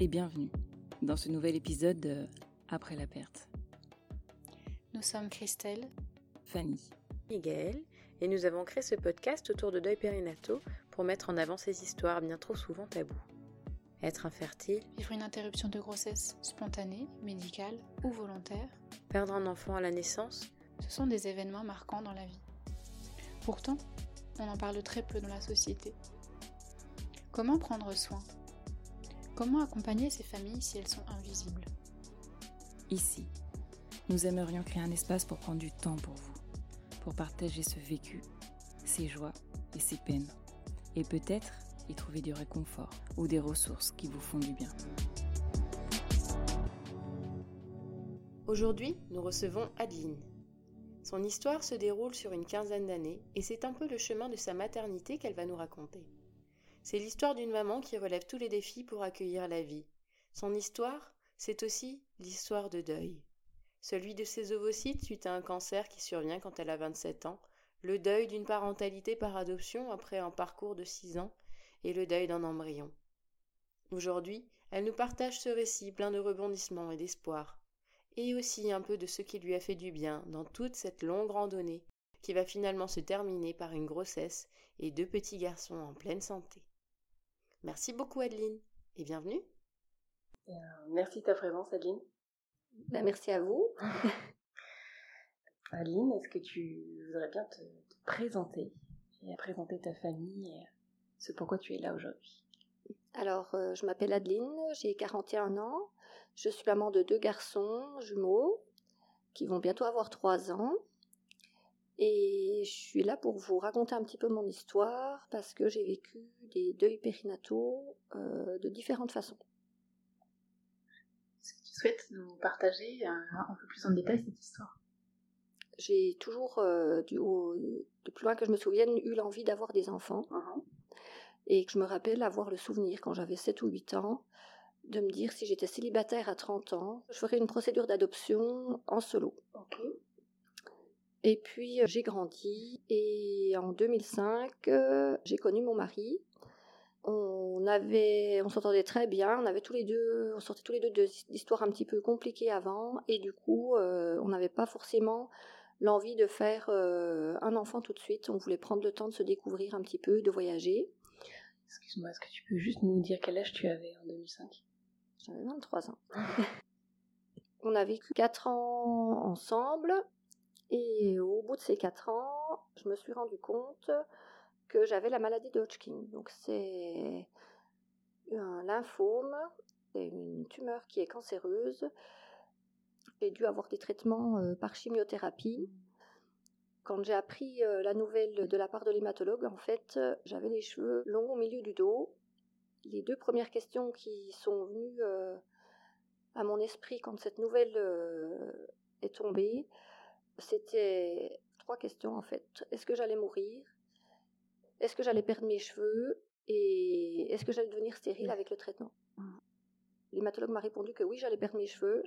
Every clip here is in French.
et bienvenue dans ce nouvel épisode de Après la perte. Nous sommes Christelle, Fanny, Miguel, et nous avons créé ce podcast autour de deuil périnataux pour mettre en avant ces histoires bien trop souvent taboues. Être infertile, vivre une interruption de grossesse spontanée, médicale ou volontaire, perdre un enfant à la naissance, ce sont des événements marquants dans la vie. Pourtant, on en parle très peu dans la société. Comment prendre soin? Comment accompagner ces familles si elles sont invisibles? Ici, nous aimerions créer un espace pour prendre du temps pour vous, pour partager ce vécu, ses joies et ses peines, et peut-être y trouver du réconfort ou des ressources qui vous font du bien. Aujourd'hui, nous recevons Adeline. Son histoire se déroule sur une quinzaine d'années et c'est un peu le chemin de sa maternité qu'elle va nous raconter. C'est l'histoire d'une maman qui relève tous les défis pour accueillir la vie. Son histoire, c'est aussi l'histoire de deuil. Celui de ses ovocytes suite à un cancer qui survient quand elle a 27 ans, le deuil d'une parentalité par adoption après un parcours de 6 ans, et le deuil d'un embryon. Aujourd'hui, elle nous partage ce récit plein de rebondissements et d'espoir, et aussi un peu de ce qui lui a fait du bien dans toute cette longue randonnée qui va finalement se terminer par une grossesse et deux petits garçons en pleine santé. Merci beaucoup Adeline et bienvenue. Merci de ta présence Adeline. Ben, merci à vous. Adeline, est-ce que tu voudrais bien te, présenter et présenter ta famille et ce pourquoi tu es là aujourd'hui? Alors, euh, je m'appelle Adeline, j'ai 41 ans, je suis maman de deux garçons jumeaux qui vont bientôt avoir 3 ans. Et je suis là pour vous raconter un petit peu mon histoire parce que j'ai vécu des deuils périnataux euh, de différentes façons. Est-ce que tu souhaites nous partager un, peu plus en détail cette histoire? J'ai toujours, euh, du, de plus loin que je me souvienne, eu l'envie d'avoir des enfants. Uh-huh. Et que je me rappelle avoir le souvenir, quand j'avais 7 ou 8 ans, de me dire si j'étais célibataire à 30 ans, je ferais une procédure d'adoption en solo. Et puis j'ai grandi et en 2005, j'ai connu mon mari. On avait, on s'entendait très bien. On avait tous les deux, on sortait tous les deux d'histoires un petit peu compliquées avant, et du coup, on n'avait pas forcément l'envie de faire un enfant tout de suite. On voulait prendre le temps de se découvrir un petit peu, de voyager. Excuse-moi, est-ce que tu peux juste nous dire quel âge tu avais en 2005 J'avais 23 ans. on a vécu 4 ans ensemble. Et au bout de ces quatre ans, je me suis rendu compte que j'avais la maladie de Hodgkin. Donc c'est un lymphome, c'est une tumeur qui est cancéreuse. J'ai dû avoir des traitements euh, par chimiothérapie. Quand j'ai appris euh, la nouvelle de la part de l'hématologue, en fait, j'avais les cheveux longs au milieu du dos. Les deux premières questions qui sont venues euh, à mon esprit quand cette nouvelle est tombée, c'était trois questions en fait. Est-ce que j'allais mourir? Est-ce que j'allais perdre mes cheveux? Et est-ce que j'allais devenir stérile avec le traitement? L'hématologue m'a répondu que oui, j'allais perdre mes cheveux,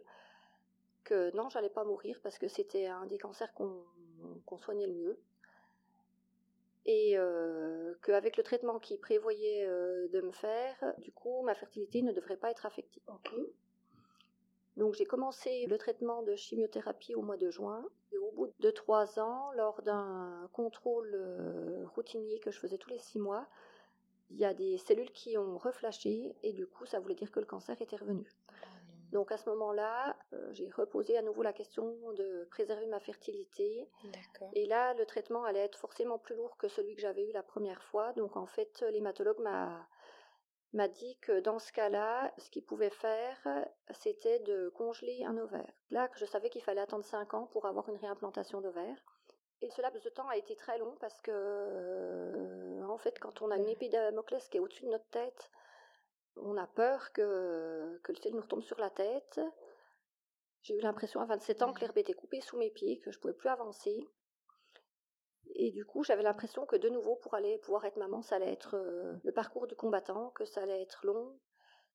que non, j'allais pas mourir parce que c'était un des cancers qu'on soignait le mieux. Et euh, qu'avec le traitement qu'il prévoyait euh, de me faire, du coup, ma fertilité ne devrait pas être affectée. Donc j'ai commencé le traitement de chimiothérapie au mois de juin. Et au bout de trois ans, lors d'un contrôle euh, routinier que je faisais tous les six mois, il y a des cellules qui ont reflashé et du coup ça voulait dire que le cancer était revenu. Donc à ce moment-là, euh, j'ai reposé à nouveau la question de préserver ma fertilité. Et là, le traitement allait être forcément plus lourd que celui que j'avais eu la première fois. Donc en fait, l'hématologue m'a m'a dit que dans ce cas-là, ce qu'il pouvait faire, c'était de congeler un ovaire. Là, je savais qu'il fallait attendre 5 ans pour avoir une réimplantation d'ovaire. Et ce laps de temps a été très long parce que, euh, en fait, quand on a une épée Damoclès qui est au-dessus de notre tête, on a peur que, que le ciel nous retombe sur la tête. J'ai eu l'impression à 27 ans que l'herbe était coupée sous mes pieds, que je pouvais plus avancer. Et du coup, j'avais l'impression que de nouveau, pour aller pouvoir être maman, ça allait être euh, le parcours du combattant, que ça allait être long,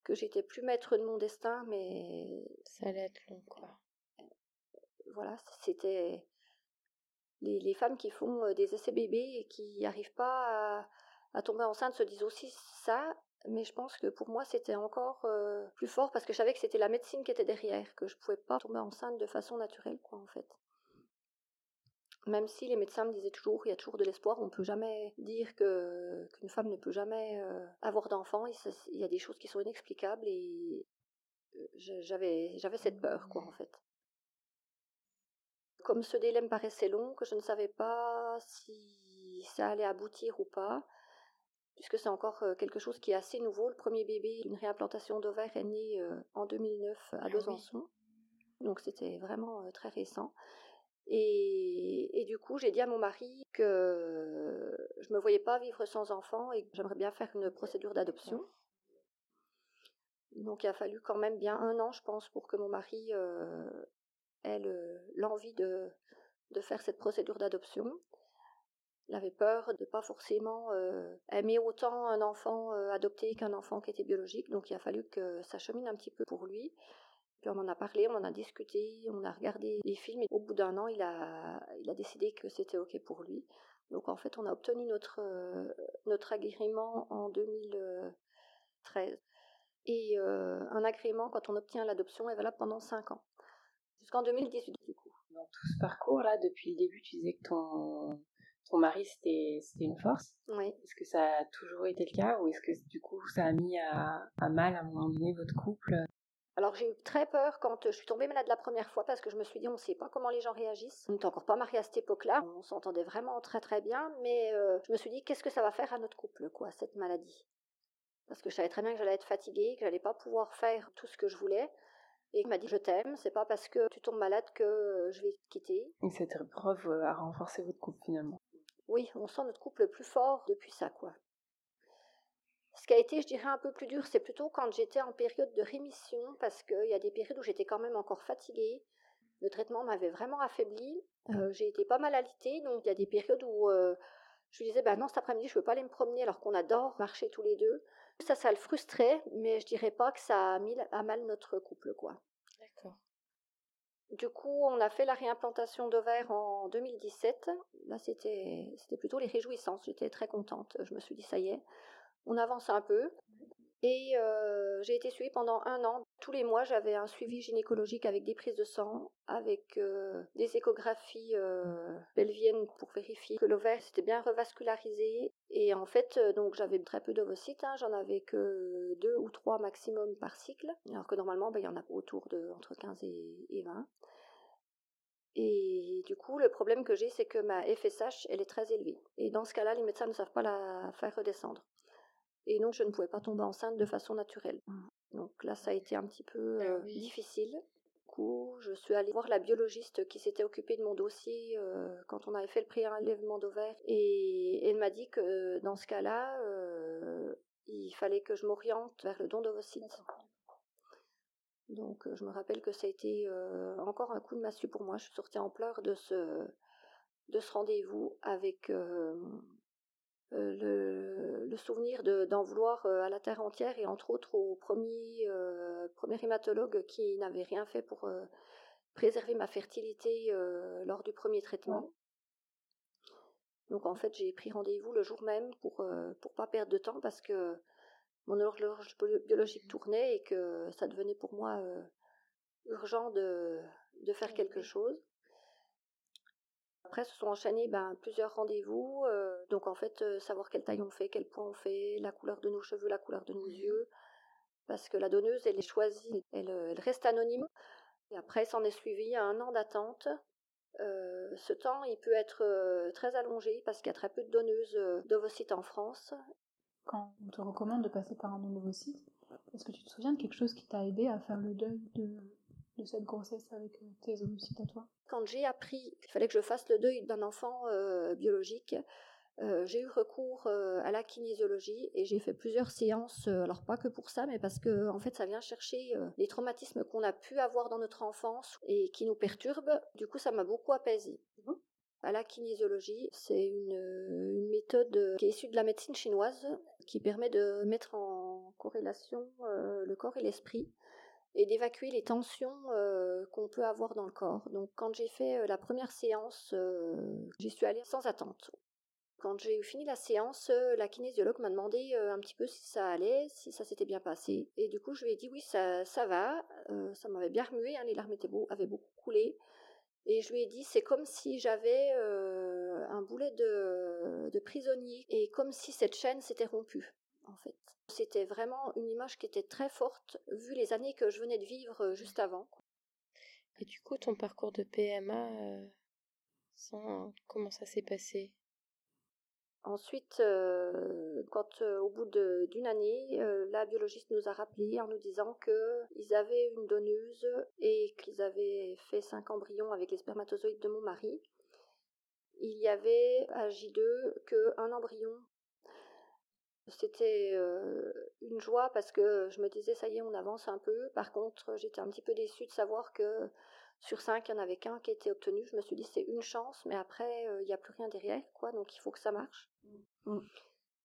que j'étais plus maître de mon destin, mais ça allait être long, quoi. Voilà, c'était les, les, femmes qui font euh, des essais bébés et qui n'arrivent pas à, tomber enceinte se disent aussi ça. mais je pense que pour moi c'était encore euh, plus fort parce que je savais que c'était la médecine qui était derrière, que je pouvais pas tomber enceinte de façon naturelle, quoi, en fait. Même si les médecins me disaient toujours, il y a toujours de l'espoir, on peut jamais dire que qu'une femme ne peut jamais euh, avoir d'enfant. Il y a des choses qui sont inexplicables et euh, j'avais j'avais cette peur, quoi, en fait. Comme ce délai me paraissait long, que je ne savais pas si ça allait aboutir ou pas, puisque c'est encore euh, quelque chose qui est assez nouveau. Le premier bébé, une réimplantation d'ovaire, est né euh, en 2009 à ah Besançon. Donc c'était vraiment euh, très récent. Et, du coup, j'ai dit à mon mari que je me voyais pas vivre sans enfant et que j'aimerais bien faire une procédure d'adoption. Donc il a fallu quand même bien un an, je pense, pour que mon mari ait l'envie de, faire cette procédure d'adoption. Il avait peur de pas forcément euh, aimer autant un enfant euh, adopté qu'un enfant qui était biologique, donc il a fallu que ça chemine un petit peu pour lui. Puis on en a parlé, on en a discuté, on a regardé les films et au bout d'un an, il a, il a décidé que c'était ok pour lui. Donc en fait, on a obtenu notre, euh, notre agrément en 2013. Et un agrément, quand on obtient l'adoption, est valable pendant 5 ans. Jusqu'en 2018 du coup. Dans tout ce parcours-là, depuis le début, tu disais que ton, ton mari, c'était une force. Oui. Est-ce que ça a toujours été le cas ou est-ce que du coup ça a mis à, mal à un moment donné votre couple? Alors j'ai eu très peur quand je suis tombée malade la première fois parce que je me suis dit on ne sait pas comment les gens réagissent. On n'était encore pas mariés à cette époque-là, on s'entendait vraiment très très bien, mais euh, je me suis dit qu'est-ce que ça va faire à notre couple quoi cette maladie? Parce que je savais très bien que j'allais être fatiguée, que j'allais pas pouvoir faire tout ce que je voulais. Et il m'a dit je t'aime, c'est pas parce que tu tombes malade que je vais te quitter. Et cette épreuve a renforcé votre couple finalement? Oui, on sent notre couple plus fort depuis ça, quoi. Ce qui a été, je dirais, un peu plus dur, c'est plutôt quand j'étais en période de rémission, parce qu'il y a des périodes où j'étais quand même encore fatiguée. Le traitement m'avait vraiment affaibli. Euh, j'ai été pas mal alitée, donc il y a des périodes où euh, je lui disais, bah non, cet après-midi, je ne veux pas aller me promener alors qu'on adore marcher tous les deux. Ça, ça le frustrait, mais je dirais pas que ça a mis à mal notre couple, quoi. Du coup, on a fait la réimplantation d'ovaires en 2017. Là, c'était, c'était plutôt les réjouissances. J'étais très contente. Je me suis dit, ça y est, on avance un peu. Et j'ai été suivie pendant un an. Tous les mois, j'avais un suivi gynécologique avec des prises de sang, avec des échographies euh, pelviennes pour vérifier que l'ovaire s'était bien revascularisé. Et en fait, donc j'avais très peu d'ovocytes. Hein. J'en avais que deux ou trois maximum par cycle, alors que normalement, ben, il y en a autour de entre 15 et, et 20. Et du coup, le problème que j'ai, c'est que ma FSH, elle est très élevée. Et dans ce cas-là, les médecins ne savent pas la faire redescendre. Et donc, je ne pouvais pas tomber enceinte de façon naturelle. Mmh. Donc là, ça a été un petit peu ah euh, difficile. Du coup, je suis allée voir la biologiste qui s'était occupée de mon dossier euh, quand on avait fait le prélèvement d'ovaire. Et elle m'a dit que dans ce cas-là, euh, il fallait que je m'oriente vers le don d'ovocytes. Donc je me rappelle que ça a été encore un coup de massue pour moi. Je suis sortie en pleurs de ce, de ce rendez-vous avec le, le, souvenir d'en vouloir à la terre entière et entre autres au premier, premier hématologue qui n'avait rien fait pour préserver ma fertilité lors du premier traitement. Donc en fait j'ai pris rendez-vous le jour même pour pour pas perdre de temps parce que mon horloge biologique tournait et que ça devenait pour moi urgent de, de faire quelque chose. Après, se sont enchaînés ben, plusieurs rendez-vous. donc, en fait, savoir quelle taille on fait, quel poids on fait, la couleur de nos cheveux, la couleur de nos mmh yeux. Parce que la donneuse, elle est choisie, elle, elle reste anonyme. Et après, s'en est suivi un an d'attente. ce temps, il peut être très allongé parce qu'il y a très peu de donneuses d'ovocytes en France. Quand on te recommande de passer par un ovocyte, est-ce que tu te souviens de quelque chose qui t'a aidé à faire le deuil de, de cette grossesse avec tes ovocytes à toi quand j'ai appris qu'il fallait que je fasse le deuil d'un enfant euh, biologique, euh, j'ai eu recours euh, à la kinésiologie et j'ai fait plusieurs séances, alors pas que pour ça, mais parce que en fait ça vient chercher les traumatismes qu'on a pu avoir dans notre enfance et qui nous perturbent. Du coup, ça m'a beaucoup apaisé. Mmh. À la kinésiologie, c'est une, une, méthode qui est issue de la médecine chinoise qui permet de mettre en corrélation le corps et l'esprit et d'évacuer les tensions euh, qu'on peut avoir dans le corps. Donc quand j'ai fait euh, la première séance, euh, j'y suis allée sans attente. Quand j'ai fini la séance, la kinésiologue m'a demandé un petit peu si ça allait, si ça s'était bien passé. Et du coup, je lui ai dit oui, ça, va. Ça m'avait bien remué, hein, les larmes étaient avaient beaucoup coulé. Et je lui ai dit, c'est comme si j'avais un boulet de prisonnier et comme si cette chaîne s'était rompue, en fait. C'était vraiment une image qui était très forte, vu les années que je venais de vivre juste avant. Et du coup, ton parcours de PMA, sans... comment ça s'est passé? Ensuite, quand au bout d'une année, la biologiste nous a rappelé en nous disant qu'ils avaient une donneuse et qu'ils avaient fait cinq embryons avec les spermatozoïdes de mon mari. Il y avait à J2 qu'un embryon. C'était une joie parce que je me disais ça y est, on avance un peu. Par contre, j'étais un petit peu déçue de savoir que sur cinq, il n'y en avait qu'un qui était obtenu. Je me suis dit, c'est une chance, mais après, il n'y a plus rien derrière, quoi. Donc, il faut que ça marche. Mm.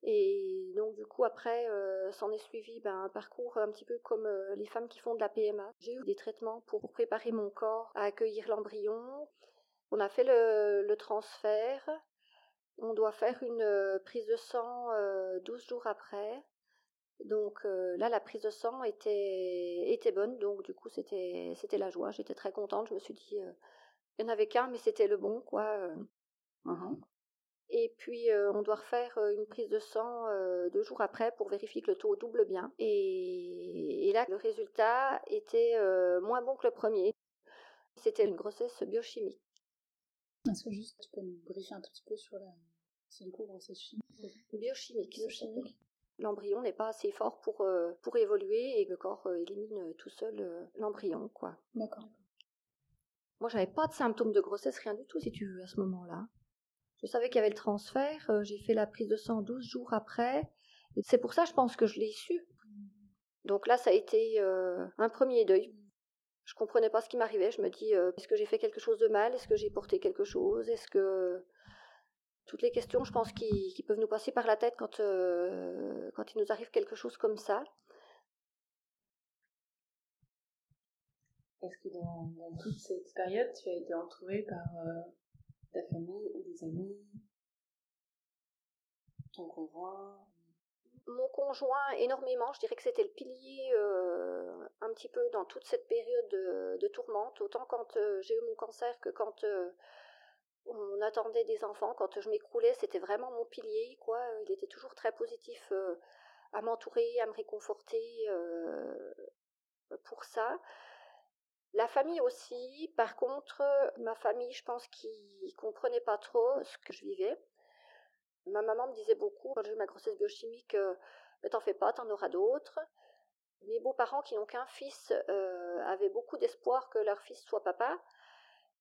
Et donc, du coup, après, s'en est suivi ben, un parcours un petit peu comme les femmes qui font de la PMA. J'ai eu des traitements pour préparer mon corps à accueillir l'embryon. On a fait le, transfert. On doit faire une prise de sang 12 jours après. Donc euh, là, la prise de sang était, était bonne, donc du coup, c'était, c'était la joie. J'étais très contente. Je me suis dit, euh, il n'y en avait qu'un, mais c'était le bon, quoi. Euh. Mmh et puis, on doit refaire une prise de sang deux jours après pour vérifier que le taux double bien. Et, et là, le résultat était moins bon que le premier. C'était une grossesse biochimique. Est-ce que juste tu peux nous briefer un tout petit peu sur la. C'est coup grossesse chimique Biochimique. Biochimique l'embryon n'est pas assez fort pour, euh, pour évoluer et le corps euh, élimine euh, tout seul l'embryon, quoi. D'accord. Moi, j'avais pas de symptômes de grossesse, rien du tout, si tu veux, à ce moment-là. Je savais qu'il y avait le transfert, j'ai fait la prise de sang 12 jours après, et c'est pour ça, je pense que je l'ai su. Donc là, ça a été un premier deuil. Je comprenais pas ce qui m'arrivait. Je me dis, est-ce que j'ai fait quelque chose de mal? Est-ce que j'ai porté quelque chose? Est-ce que toutes les questions, je pense, qui, peuvent nous passer par la tête quand, euh, quand il nous arrive quelque chose comme ça. Est-ce que dans, toute cette période, tu as été entourée par euh, ta famille ou des amis, ton conjoint? Mon conjoint, énormément. Je dirais que c'était le pilier euh, un petit peu dans toute cette période de, de tourmente, autant quand j'ai eu mon cancer que quand on attendait des enfants. Quand je m'écroulais, c'était vraiment mon pilier, quoi. Il était toujours très positif euh, à m'entourer, à me réconforter euh, pour ça. La famille aussi, par contre, ma famille, je pense qu'ils comprenaient pas trop ce que je vivais. Ma maman me disait beaucoup, quand j'ai eu ma grossesse biochimique, euh, t'en fais pas, t'en auras d'autres. Mes beaux-parents, qui n'ont qu'un fils, avaient beaucoup d'espoir que leur fils soit papa.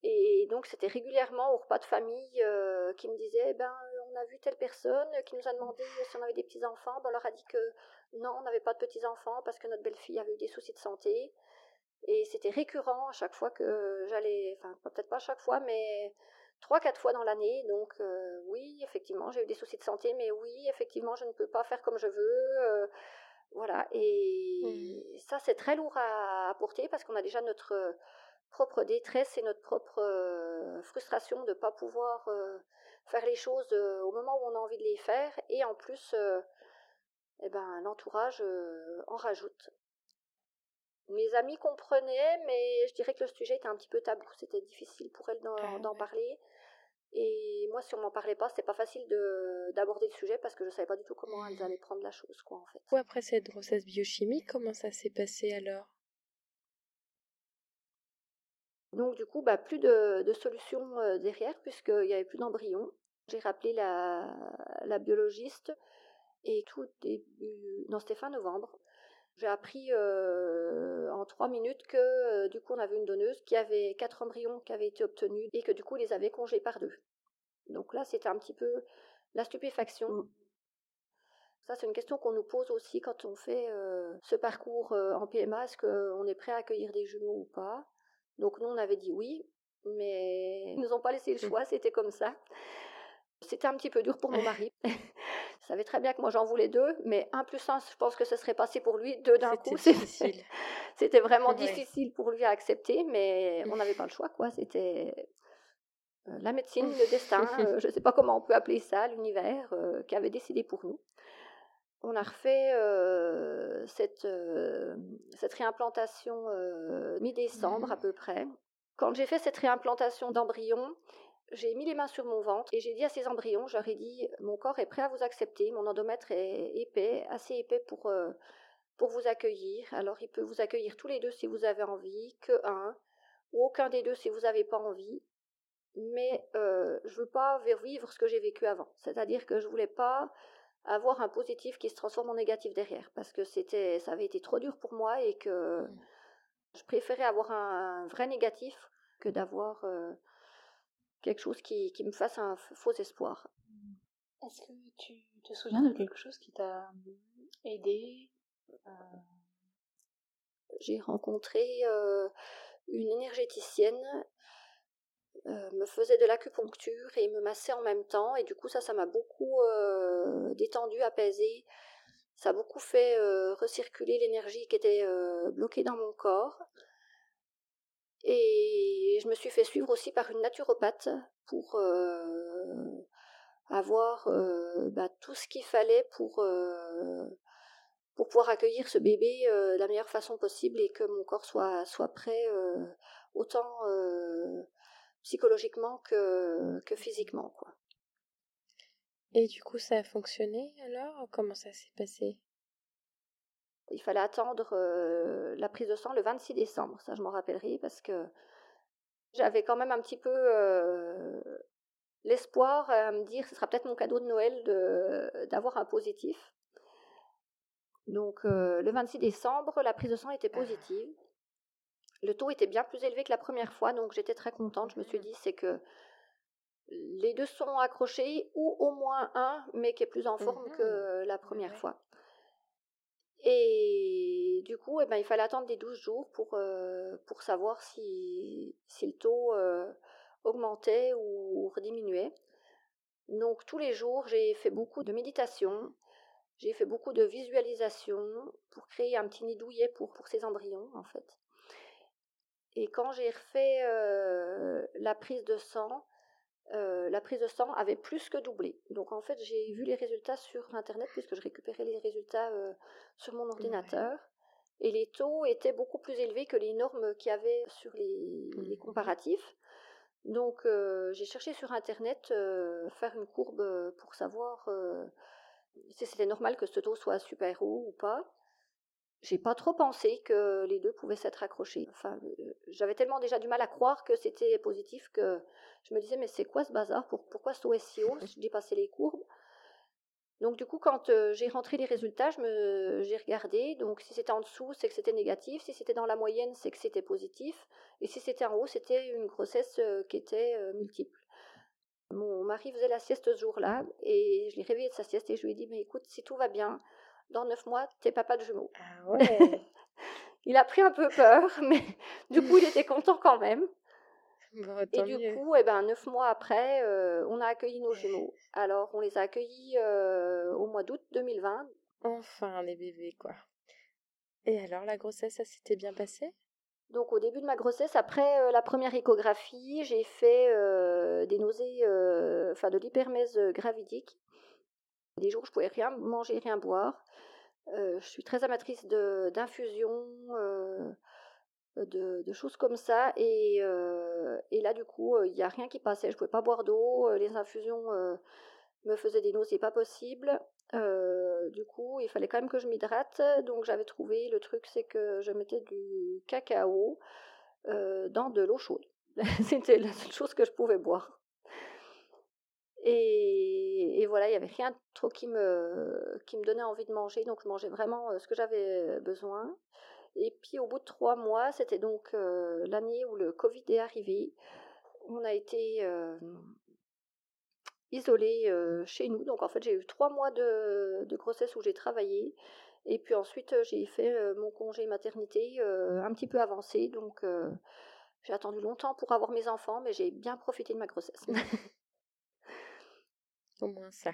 Et donc c'était régulièrement au repas de famille euh, qui me disaient, eh ben on a vu telle personne qui nous a demandé si on avait des petits enfants. Ben, on leur a dit que non, on n'avait pas de petits enfants parce que notre belle-fille avait eu des soucis de santé. Et c'était récurrent à chaque fois que j'allais, enfin peut-être pas à chaque fois, mais trois quatre fois dans l'année. Donc euh, oui, effectivement, j'ai eu des soucis de santé, mais oui, effectivement, je ne peux pas faire comme je veux. Euh, voilà. Et mmh. ça c'est très lourd à, porter parce qu'on a déjà notre propre détresse et notre propre euh, frustration de ne pas pouvoir euh, faire les choses euh, au moment où on a envie de les faire. Et en plus, eh ben, l'entourage en rajoute. Mes amis comprenaient, mais je dirais que le sujet était un petit peu tabou. C'était difficile pour elles ah d'en parler. Et moi, si on m'en parlait pas, c'était pas facile d'aborder le sujet parce que je savais pas du tout comment elles allaient prendre la chose, quoi, en fait. après cette grossesse biochimique, comment ça s'est passé alors? Donc du coup, bah, plus de, de solution derrière puisqu'il n'y avait plus d'embryon. J'ai rappelé la, la, biologiste et tout début, non c'était fin novembre. J'ai appris en trois minutes que du coup on avait une donneuse qui avait quatre embryons qui avaient été obtenus et que du coup ils les avait congelés par deux. Donc là c'était un petit peu la stupéfaction. Mmh. Ça, c'est une question qu'on nous pose aussi quand on fait ce parcours en PMA. Est-ce qu'on est prêt à accueillir des jumeaux ou pas? Donc nous, on avait dit oui, mais ils nous ont pas laissé le mmh. choix, c'était comme ça. C'était un petit peu dur pour mon mari. Il savait très bien que moi j'en voulais deux, mais un plus un, je pense que ce serait passé pour lui. Deux d'un coup, c'était vraiment difficile pour lui à accepter, mais on n'avait pas le choix, quoi. C'était la médecine, le destin, je ne sais pas comment on peut appeler ça, l'univers qui avait décidé pour nous. On a refait cette, cette réimplantation mi-décembre à peu près. Quand j'ai fait cette réimplantation d'embryons, j'ai mis les mains sur mon ventre et j'ai dit à ces embryons, je leur ai dit, mon corps est prêt à vous accepter, mon endomètre est épais, assez épais pour, pour vous accueillir. Alors il peut vous accueillir tous les deux si vous avez envie, que un, ou aucun des deux si vous n'avez pas envie. Mais je ne veux pas vivre ce que j'ai vécu avant. C'est-à-dire que je ne voulais pas avoir un positif qui se transforme en négatif derrière, parce que c'était, ça avait été trop dur pour moi et que mmh. je préférais avoir un, vrai négatif que d'avoir quelque chose qui, qui, me fasse un faux espoir. Est-ce que tu te souviens de quelque chose qui t'a aidé J'ai rencontré une énergéticienne euh, me faisait de l'acupuncture et me massait en même temps. Et du coup, ça, ça m'a beaucoup euh, détendu, apaisé. Ça a beaucoup fait euh, recirculer l'énergie qui était bloquée dans mon corps. Et je me suis fait suivre aussi par une naturopathe pour avoir bah, tout ce qu'il fallait pour, pouvoir accueillir ce bébé de la meilleure façon possible et que mon corps soit, soit prêt autant psychologiquement que, que physiquement. Quoi. Et du coup, ça a fonctionné alors? Comment ça s'est passé? Il fallait attendre euh, la prise de sang le 26 décembre, ça je m'en rappellerai, parce que j'avais quand même un petit peu euh, l'espoir à me dire que ce sera peut-être mon cadeau de Noël de, d'avoir un positif. Donc euh, le 26 décembre, la prise de sang était positive. Le taux était bien plus élevé que la première fois, donc j'étais très contente. Je me suis mmh. dit, c'est que les deux sont accrochés, ou au moins un, mais qui est plus en forme que mmh la première fois. Et du coup, eh ben, il fallait attendre des 12 jours pour, euh, pour savoir si, si le taux euh, augmentait ou diminuait. Donc tous les jours, j'ai fait beaucoup de méditation, j'ai fait beaucoup de visualisation pour créer un petit nid douillet pour, pour ces embryons, en fait. Et quand j'ai refait la prise de sang, la prise de sang avait plus que doublé. Donc en fait, j'ai vu les résultats sur Internet puisque je récupérais les résultats sur mon ordinateur. Et les taux étaient beaucoup plus élevés que les normes qu'il y avait sur les, les mmh comparatifs. Donc j'ai cherché sur Internet faire une courbe pour savoir si c'était normal que ce taux soit super haut ou pas j'ai pas trop pensé que les deux pouvaient s'être accrochés. Enfin, euh, j'avais tellement déjà du mal à croire que c'était positif que je me disais mais c'est quoi ce bazar? Pourquoi ce si haut? J'ai dépassé les courbes. Donc du coup, quand euh, j'ai rentré les résultats, j'ai regardé. Donc si c'était en dessous, c'est que c'était négatif. Si c'était dans la moyenne, c'est que c'était positif. Et si c'était en haut, c'était une grossesse euh, qui était multiple. Mon mari faisait la sieste ce jour-là et je l'ai réveillé de sa sieste et je lui ai dit mais écoute, si tout va bien, dans neuf mois, t'es papa de jumeaux. Ah ouais. il a pris un peu peur, mais du coup, il était content quand même. et du coup, eh ben, neuf mois après, euh, on a accueilli nos jumeaux. Alors, on les a accueillis euh, au mois d'août 2020. Enfin, les bébés, quoi. Et alors, la grossesse, ça s'était bien passé? Donc au début de ma grossesse, après euh, la première échographie, j'ai fait des nausées, enfin de l'hypermèse gravidique. Des jours, je pouvais rien manger, rien boire. Euh, je suis très amatrice d'infusions, euh, de, de, choses comme ça. Et, euh, et là, du coup, il n'y a rien qui passait. Je pouvais pas boire d'eau. Les infusions me faisaient des nausées pas possibles. du coup, il fallait quand même que je m'hydrate. Donc, j'avais trouvé le truc, c'est que je mettais du cacao dans de l'eau chaude. C'était la seule chose que je pouvais boire. Et, voilà, il n'y avait rien trop qui me, donnait envie de manger, donc je mangeais vraiment ce que j'avais besoin. Et puis au bout de trois mois, c'était donc l'année où le Covid est arrivé. On a été isolés chez nous, donc en fait j'ai eu trois mois de, de grossesse où j'ai travaillé. Et puis ensuite j'ai fait mon congé maternité un petit peu avancé, donc j'ai attendu longtemps pour avoir mes enfants, mais j'ai bien profité de ma grossesse. Au moins ça.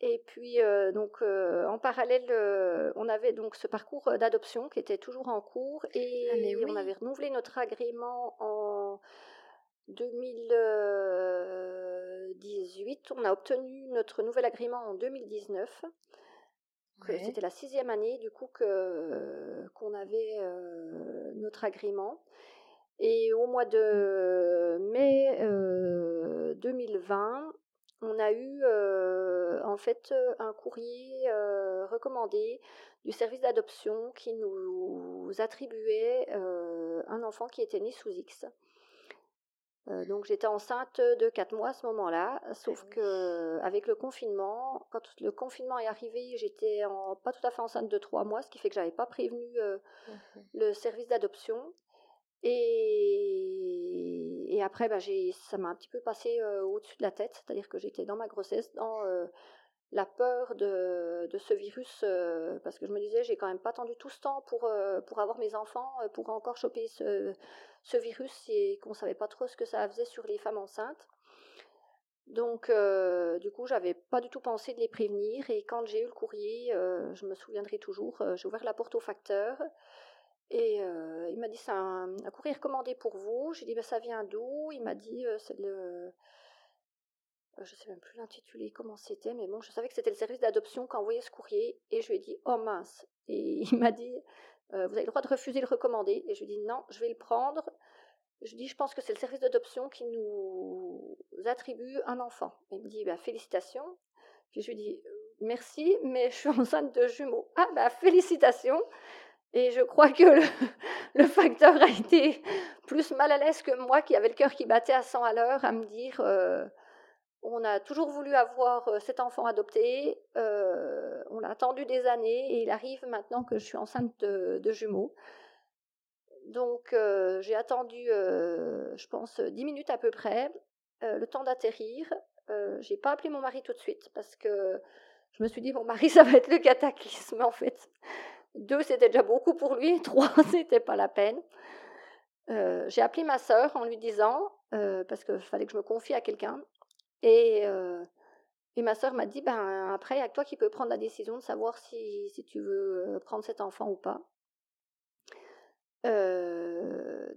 Et puis, euh, donc, euh, en parallèle, euh, on avait donc ce parcours d'adoption qui était toujours en cours et ah, on avait renouvelé notre agrément en 2018, on a obtenu notre nouvel agrément en 2019. Ouais. C'était la sixième année du coup que qu'on avait notre agrément. Et au mois de mai euh, 2020, on a eu euh, en fait un courrier euh, recommandé du service d'adoption qui nous attribuait euh, un enfant qui était né sous X. Euh, donc j'étais enceinte de 4 mois à ce moment-là, sauf oui. que avec le confinement, quand le confinement est arrivé, j'étais pas tout à fait enceinte de 3 mois, ce qui fait que j'avais pas prévenu euh, Mhm. le service d'adoption. Et, et après, bah, ça m'a un petit peu passé euh, au-dessus de la tête, c'est-à-dire que j'étais dans ma grossesse, dans euh, la peur de, ce virus, euh, parce que je me disais, j'ai quand même pas attendu tout ce temps pour, pour avoir mes enfants, pour encore choper ce, virus et qu'on savait pas trop ce que ça faisait sur les femmes enceintes. Donc, du coup, j'avais pas du tout pensé de les prévenir. Et quand j'ai eu le courrier, je me souviendrai toujours, j'ai ouvert la porte au facteur et euh, il m'a dit c'est un, courrier recommandé pour vous. J'ai dit ben, ça vient d'où? Il m'a dit euh, c'est le. euh, Je sais même plus l'intitulé, comment c'était, mais bon, je savais que c'était le service d'adoption qui a envoyé ce courrier et je lui ai dit oh mince. Et il m'a dit vous avez le droit de refuser le recommander. Et je lui ai dit non, je vais le prendre. Je dis je pense que c'est le service d'adoption qui nous attribue un enfant. Il me dit bah, félicitations. Puis je lui dis merci, mais je suis enceinte de jumeaux. Ah bah félicitations. Et je crois que le, facteur a été plus mal à l'aise que moi, qui avait le cœur qui battait à 100 à l'heure, à me dire euh, on a toujours voulu avoir euh, cet enfant adopté, euh, on l'a attendu des années, et il arrive maintenant que je suis enceinte de, jumeaux. Donc j'ai attendu, je pense, 10 minutes à peu près, le temps d'atterrir. J'ai pas appelé mon mari tout de suite parce que je me suis dit mon mari ça va être le cataclysme en fait. Deux c'était déjà beaucoup pour lui, trois c'était pas la peine. Euh, j'ai appelé ma sœur en lui disant euh, parce qu'il fallait que je me confie à quelqu'un et euh, et ma sœur m'a dit ben après il y a toi qui peux prendre la décision de savoir si tu veux prendre cet enfant ou pas.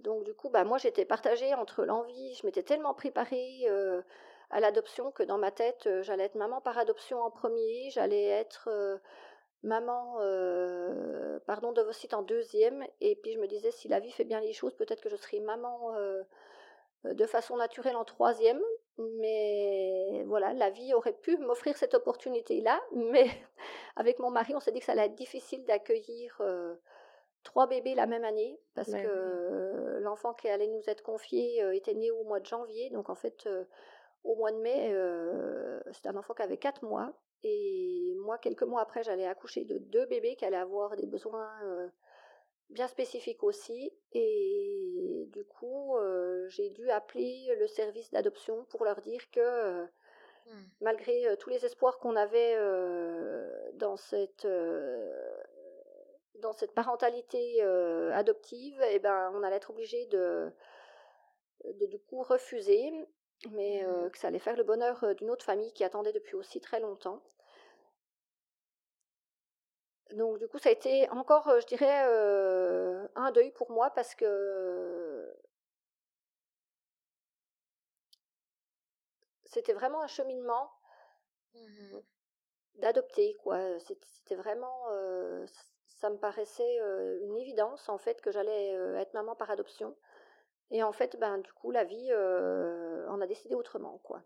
Donc du coup, bah, moi j'étais partagée entre l'envie, je m'étais tellement préparée à l'adoption que dans ma tête, j'allais être maman par adoption en premier, j'allais être maman euh, pardon d'ovocyte en deuxième, et puis je me disais si la vie fait bien les choses, peut-être que je serai maman euh, de façon naturelle en troisième. Mais voilà, la vie aurait pu m'offrir cette opportunité-là, mais avec mon mari, on s'est dit que ça allait être difficile d'accueillir euh, trois bébés la même année parce Ouais, que l'enfant qui allait nous être confié était né au mois de janvier. Donc en fait, au mois de mai, c'était un enfant qui avait quatre mois. Et moi, quelques mois après, j'allais accoucher de deux bébés qui allaient avoir des besoins euh, bien spécifiques aussi. Et du coup, euh, j'ai dû appeler le service d'adoption pour leur dire que euh, Hmm. malgré euh, tous les espoirs qu'on avait euh, dans cette euh, dans cette parentalité euh, adoptive, eh ben, on allait être obligé de, de du coup refuser, mais euh, que ça allait faire le bonheur euh, d'une autre famille qui attendait depuis aussi très longtemps. Donc du coup, ça a été encore, euh, je dirais, euh, un deuil pour moi parce que c'était vraiment un cheminement Mhm. d'adopter quoi C'était vraiment euh, ça me paraissait une évidence en fait que j'allais être maman par adoption et en fait ben du coup la vie euh, en a décidé autrement quoi.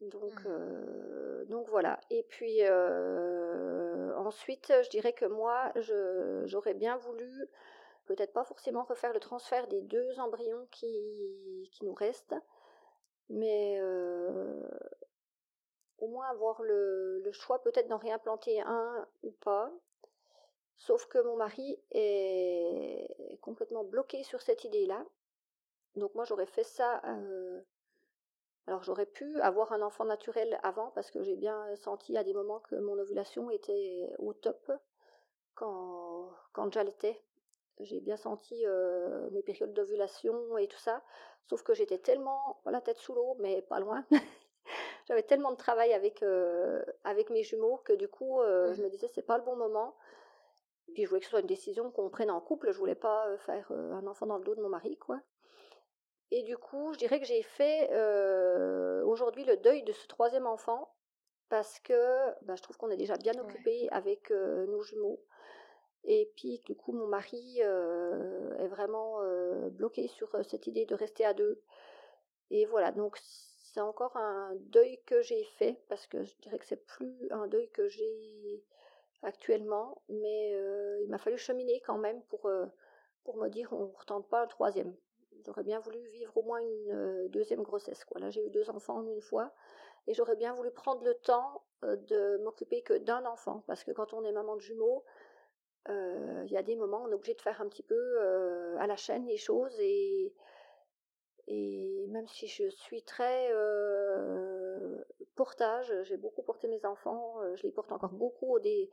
Donc euh, donc voilà. Et puis euh, ensuite je dirais que moi je j'aurais bien voulu peut-être pas forcément refaire le transfert des deux embryons qui qui nous restent mais au moins avoir le, le choix peut-être d'en réimplanter un ou pas. Sauf que mon mari est complètement bloqué sur cette idée-là. Donc moi j'aurais fait ça. euh, Alors j'aurais pu avoir un enfant naturel avant parce que j'ai bien senti à des moments que mon ovulation était au top quand, quand j'allaitais. J'ai bien senti euh, mes périodes d'ovulation et tout ça. Sauf que j'étais tellement la tête sous l'eau, mais pas loin. J'avais tellement de travail avec, euh, avec mes jumeaux que du coup, je me disais, c'est pas le bon moment. Puis je voulais que ce soit une décision qu'on prenne en couple. Je voulais pas euh, faire euh, un enfant dans le dos de mon mari, quoi. Et du coup, je dirais que j'ai fait euh, aujourd'hui le deuil de ce troisième enfant parce que bah, je trouve qu'on est déjà bien occupé avec euh, nos jumeaux. Et puis, du coup, mon mari euh, est vraiment bloqué sur cette idée de rester à deux. Et voilà, donc c'est encore un deuil que j'ai fait parce que je dirais que c'est plus un deuil que j'ai actuellement, mais il m'a fallu cheminer quand même pour, pour me dire on ne retente pas un troisième. J'aurais bien voulu vivre au moins une deuxième grossesse. Là, j'ai eu deux enfants en une fois et j'aurais bien voulu prendre le temps de m'occuper que d'un enfant parce que quand on est maman de jumeaux, il y a des moments où on est obligé de faire un petit peu à la chaîne les choses et, et même si je suis très portage, j'ai beaucoup porté mes enfants, euh, je les porte encore beaucoup des,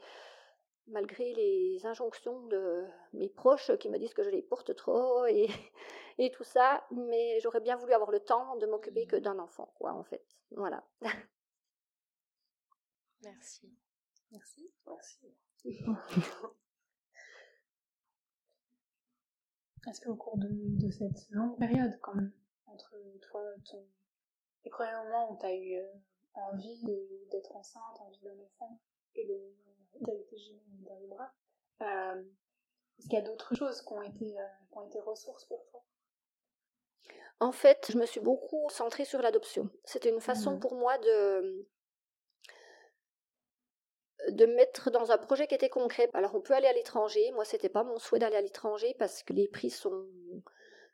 malgré les injonctions de mes proches qui me disent que je les porte trop et, et tout ça, mais j'aurais bien voulu avoir le temps de m'occuper que d'un enfant, quoi, en fait. Voilà. Merci. Merci. Merci. Est-ce qu'au cours de, de cette longue période, quand même, entre toi, ton... les premiers moments où tu as eu euh, envie d'être enceinte, envie d'un enfant, et le tes jumeaux dans les bras, euh, est-ce qu'il y a d'autres choses qui ont été, euh, qui ont été ressources pour toi? En fait, je me suis beaucoup centrée sur l'adoption. C'était une façon Mhm. pour moi de de me mettre dans un projet qui était concret. Alors on peut aller à l'étranger. Moi, c'était pas mon souhait d'aller à l'étranger parce que les prix sont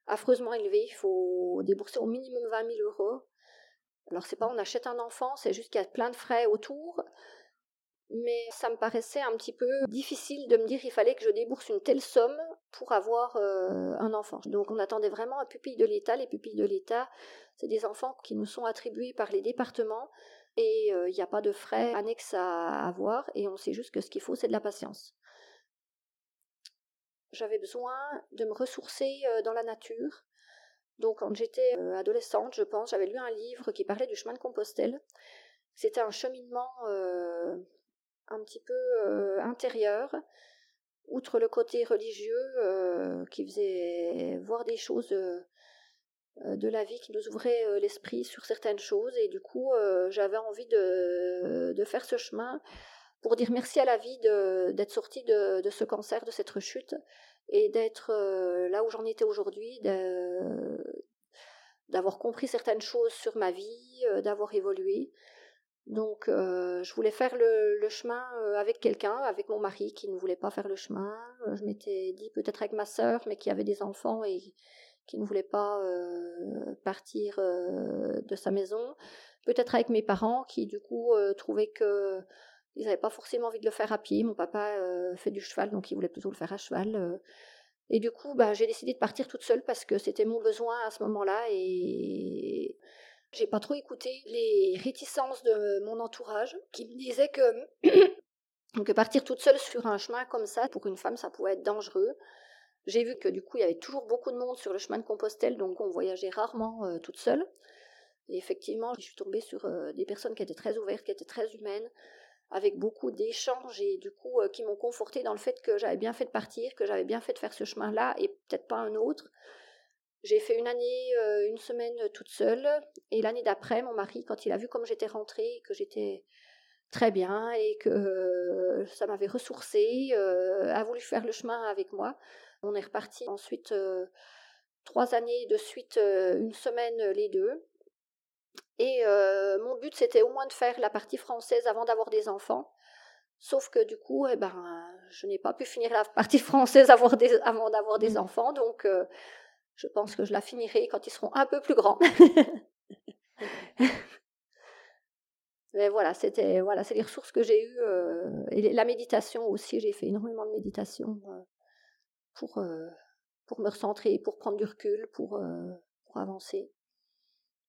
affreusement élevés. Il faut débourser au minimum 20 000 euros. Alors c'est pas on achète un enfant, c'est juste qu'il y a plein de frais autour. Mais ça me paraissait un petit peu difficile de me dire qu'il fallait que je débourse une telle somme pour avoir euh, un enfant. Donc on attendait vraiment un pupille de l'État. Les pupilles de l'État, c'est des enfants qui nous sont attribués par les départements et euh, il n'y a pas de frais annexes à avoir et on sait juste que ce qu'il faut, c'est de la patience. J'avais besoin de me ressourcer euh, dans la nature. Donc quand j'étais euh, adolescente, je pense, j'avais lu un livre qui parlait du chemin de Compostelle. C'était un cheminement euh, un petit peu euh, intérieur, outre le côté religieux qui faisait voir des choses de la vie qui nous ouvrait l'esprit sur certaines choses et du coup j'avais envie de, faire ce chemin pour dire merci à la vie d'être sortie de, ce cancer, de cette rechute et d'être là où j'en étais aujourd'hui, d'avoir compris certaines choses sur ma vie, euh, d'avoir évolué. Donc euh, je voulais faire le, chemin euh, avec quelqu'un, avec mon mari qui ne voulait pas faire le chemin. Je m'étais dit peut-être avec ma sœur, mais qui avait des enfants et qui ne voulait pas partir de sa maison. Peut-être avec mes parents qui du coup trouvaient que ils n'avaient pas forcément envie de le faire à pied. Mon papa fait du cheval, donc il voulait plutôt le faire à cheval. Et du coup, bah, j'ai décidé de partir toute seule parce que c'était mon besoin à ce moment-là et j'ai pas trop écouté les réticences de mon entourage qui me disaient que, que partir toute seule sur un chemin comme ça, pour une femme, ça pouvait être dangereux. J'ai vu que du coup, il y avait toujours beaucoup de monde sur le chemin de Compostelle, donc on voyageait rarement euh, toute seule. Et effectivement, je suis tombée sur euh, des personnes qui étaient très ouvertes, qui étaient très humaines, avec beaucoup d'échanges et du coup euh, qui m'ont confortée dans le fait que j'avais bien fait de partir, que j'avais bien fait de faire ce chemin-là et peut-être pas un autre. J'ai fait une année, euh, une semaine toute seule et l'année d'après, mon mari, quand il a vu comme j'étais rentrée, que j'étais très bien et que euh, ça m'avait ressourcée, euh, a voulu faire le chemin avec moi. On est reparti ensuite euh, trois années de suite, euh, une semaine euh, les deux. Et euh, mon but, c'était au moins de faire la partie française avant d'avoir des enfants. Sauf que du coup, eh ben, je n'ai pas pu finir la partie française avant, d'avoir des enfants. Donc, euh, je pense que je la finirai quand ils seront un peu plus grands. Mais voilà, c'était voilà, c'est les ressources que j'ai eues euh, et la méditation aussi. J'ai fait énormément de méditation pour pour me recentrer, pour prendre du recul, pour pour avancer.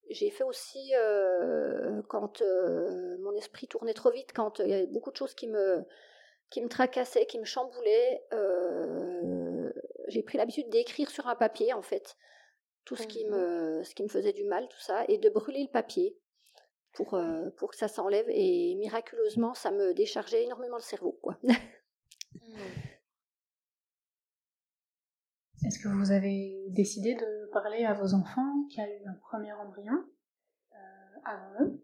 J'ai fait aussi euh, quand euh, mon esprit tournait trop vite, quand euh, il y avait beaucoup de choses qui me qui me tracassaient, qui me chamboulaient. j'ai pris l'habitude d'écrire sur un papier en fait tout ce qui me ce qui me faisait du mal, tout ça, et de brûler le papier pour euh, pour que ça s'enlève. Et miraculeusement, ça me déchargeait énormément le cerveau, quoi. Est-ce que vous avez décidé de parler à vos enfants qui a eu un premier embryon euh, avant eux?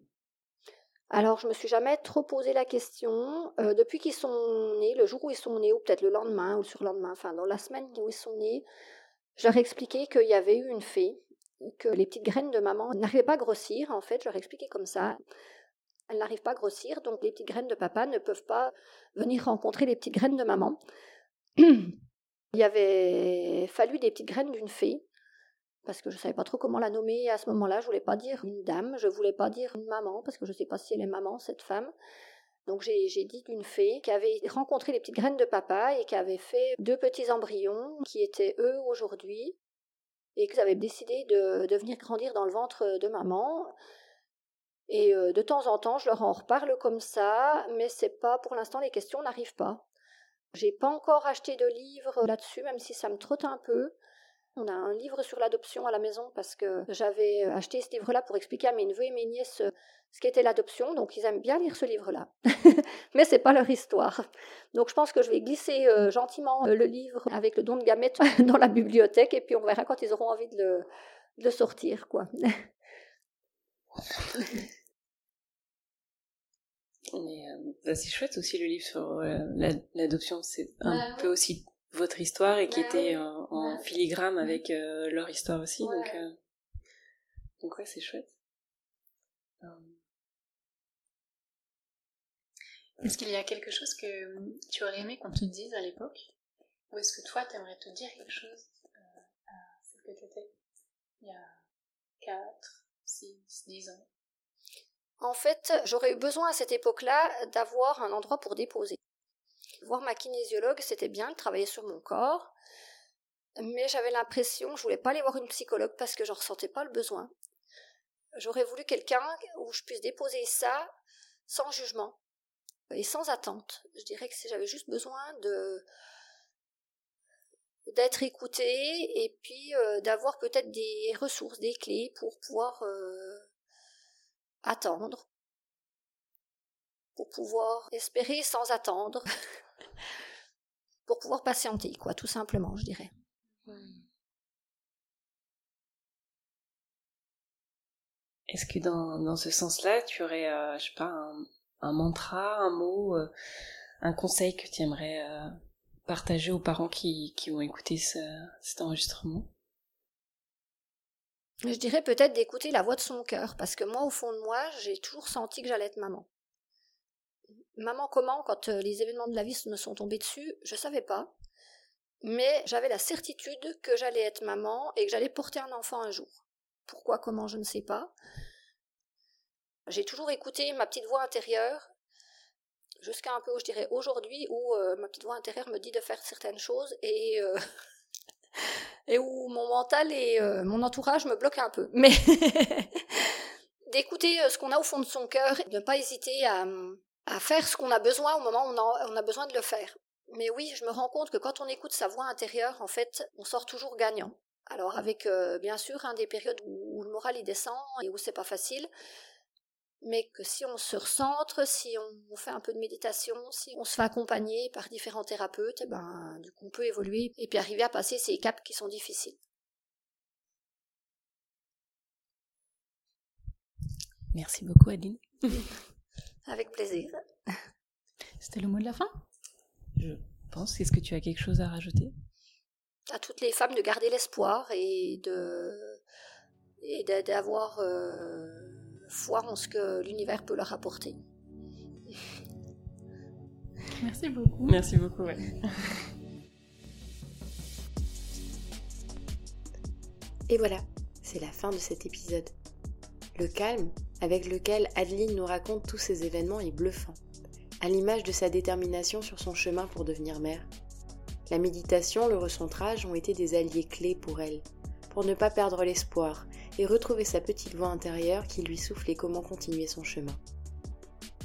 Alors, je me suis jamais trop posé la question. Euh, depuis qu'ils sont nés, le jour où ils sont nés, ou peut-être le lendemain ou le surlendemain, enfin dans la semaine où ils sont nés, ai expliqué qu'il y avait eu une fée, que les petites graines de maman n'arrivaient pas à grossir. En fait, ai expliqué comme ça. Elles n'arrivent pas à grossir, donc les petites graines de papa ne peuvent pas venir rencontrer les petites graines de maman. Il avait fallu des petites graines d'une fée, parce que je ne savais pas trop comment la nommer à ce moment-là. Je voulais pas dire une dame, je voulais pas dire une maman, parce que je ne sais pas si elle est maman, cette femme. Donc j'ai dit d'une fée qui avait rencontré les petites graines de papa et qui avait fait deux petits embryons qui étaient eux aujourd'hui et qu'ils avaient décidé de, de, venir grandir dans le ventre de maman. Et euh, de temps en temps, je leur en reparle comme ça, mais c'est pas pour l'instant les questions n'arrivent pas. J'ai pas encore acheté de livre là-dessus, même si ça me trotte un peu. On a un livre sur l'adoption à la maison parce que j'avais acheté ce livre-là pour expliquer à mes neveux et mes nièces ce qu'était l'adoption, donc ils aiment bien lire ce livre-là. Mais c'est pas leur histoire. Donc je pense que je vais glisser euh, gentiment euh, le livre avec le don de gamètes dans la bibliothèque et puis on verra quand ils auront envie de le, de le sortir, quoi. Euh, c'est chouette aussi le livre sur euh, l'adoption. C'est un peu aussi votre histoire et qui était en, filigrane avec euh, leur histoire aussi. Donc, donc ouais, c'est chouette. Est-ce qu'il y a quelque chose que tu aurais aimé qu'on te dise à l'époque? Ou est-ce que toi, tu aimerais te dire quelque chose à celle que tu étais il y a 4, 6, 10 ans? En fait, j'aurais eu besoin à cette époque-là d'avoir un endroit pour déposer. Voir ma kinésiologue, c'était bien, de travailler sur mon corps, mais j'avais l'impression, je voulais pas aller voir une psychologue parce que j'en ressentais pas le besoin. J'aurais voulu quelqu'un où je puisse déposer ça sans jugement et sans attente. Je dirais que j'avais juste besoin d'être écoutée et puis euh, d'avoir peut-être des ressources, des clés pour pouvoir euh, attendre, pour pouvoir espérer sans attendre, pour pouvoir patienter, quoi, tout simplement, je dirais. Est-ce que dans, dans ce sens-là, tu aurais, euh, je sais pas, un, mantra, un mot, euh, un conseil que tu aimerais euh, partager aux parents qui, qui vont écouter cet enregistrement? Je dirais peut-être d'écouter la voix de son cœur, parce que moi, au fond de moi, j'ai toujours senti que j'allais être maman. Maman comment, quand euh, les événements de la vie me sont tombés dessus, je savais pas. Mais j'avais la certitude que j'allais être maman et que j'allais porter un enfant un jour. Pourquoi, comment, je ne sais pas. J'ai toujours écouté ma petite voix intérieure, jusqu'à un peu, je dirais, aujourd'hui, où euh, ma petite voix intérieure me dit de faire certaines choses et euh, et où mon mental et euh, mon entourage me bloquent un peu. Mais d'écouter euh, ce qu'on a au fond de son cœur et de ne pas hésiter à, à faire ce qu'on a besoin au moment où on a, besoin de le faire. Mais oui, je me rends compte que quand on écoute sa voix intérieure, en fait, on sort toujours gagnant. Alors avec euh, bien sûr hein, des périodes où, où, le moral y descend et où c'est pas facile, mais que si on se recentre, si on fait un peu de méditation, si on se fait accompagner par différents thérapeutes, eh ben, du coup, on peut évoluer et puis arriver à passer ces caps qui sont difficiles. Merci beaucoup, Adeline. Avec plaisir. C'était le mot de la fin? Je pense. Est-ce que tu as quelque chose à rajouter? À toutes les femmes de garder l'espoir et de et d'avoir euh, foi en ce que l'univers peut leur apporter. Merci beaucoup. Merci beaucoup. Ouais. Et voilà, c'est la fin de cet épisode. Le calme avec lequel Adeline nous raconte tous ces événements est bluffant, à l'image de sa détermination sur son chemin pour devenir mère. La méditation, le recentrage ont été des alliés clés pour elle, pour ne pas perdre l'espoir et retrouver sa petite voix intérieure qui lui soufflait comment continuer son chemin.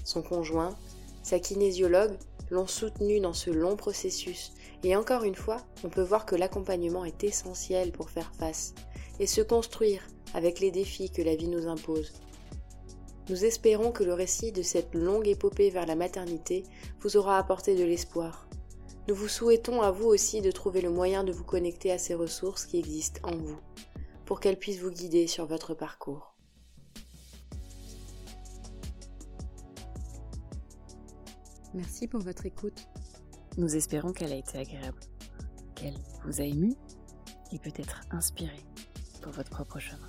Son conjoint, sa kinésiologue, l'ont soutenu dans ce long processus, et encore une fois, on peut voir que l'accompagnement est essentiel pour faire face et se construire avec les défis que la vie nous impose. Nous espérons que le récit de cette longue épopée vers la maternité vous aura apporté de l'espoir, Nous vous souhaitons à vous aussi de trouver le moyen de vous connecter à ces ressources qui existent en vous, pour qu'elles puissent vous guider sur votre parcours. Merci pour votre écoute. Nous espérons qu'elle a été agréable, qu'elle vous a ému et peut-être inspiré pour votre propre chemin.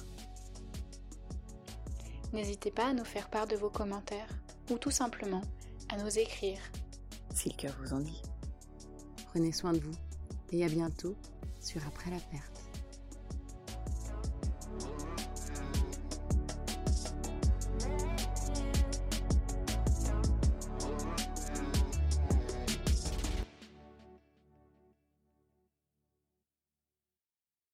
N'hésitez pas à nous faire part de vos commentaires ou tout simplement à nous écrire. Si le cœur vous en dit. Prenez soin de vous et à bientôt sur Après la perte.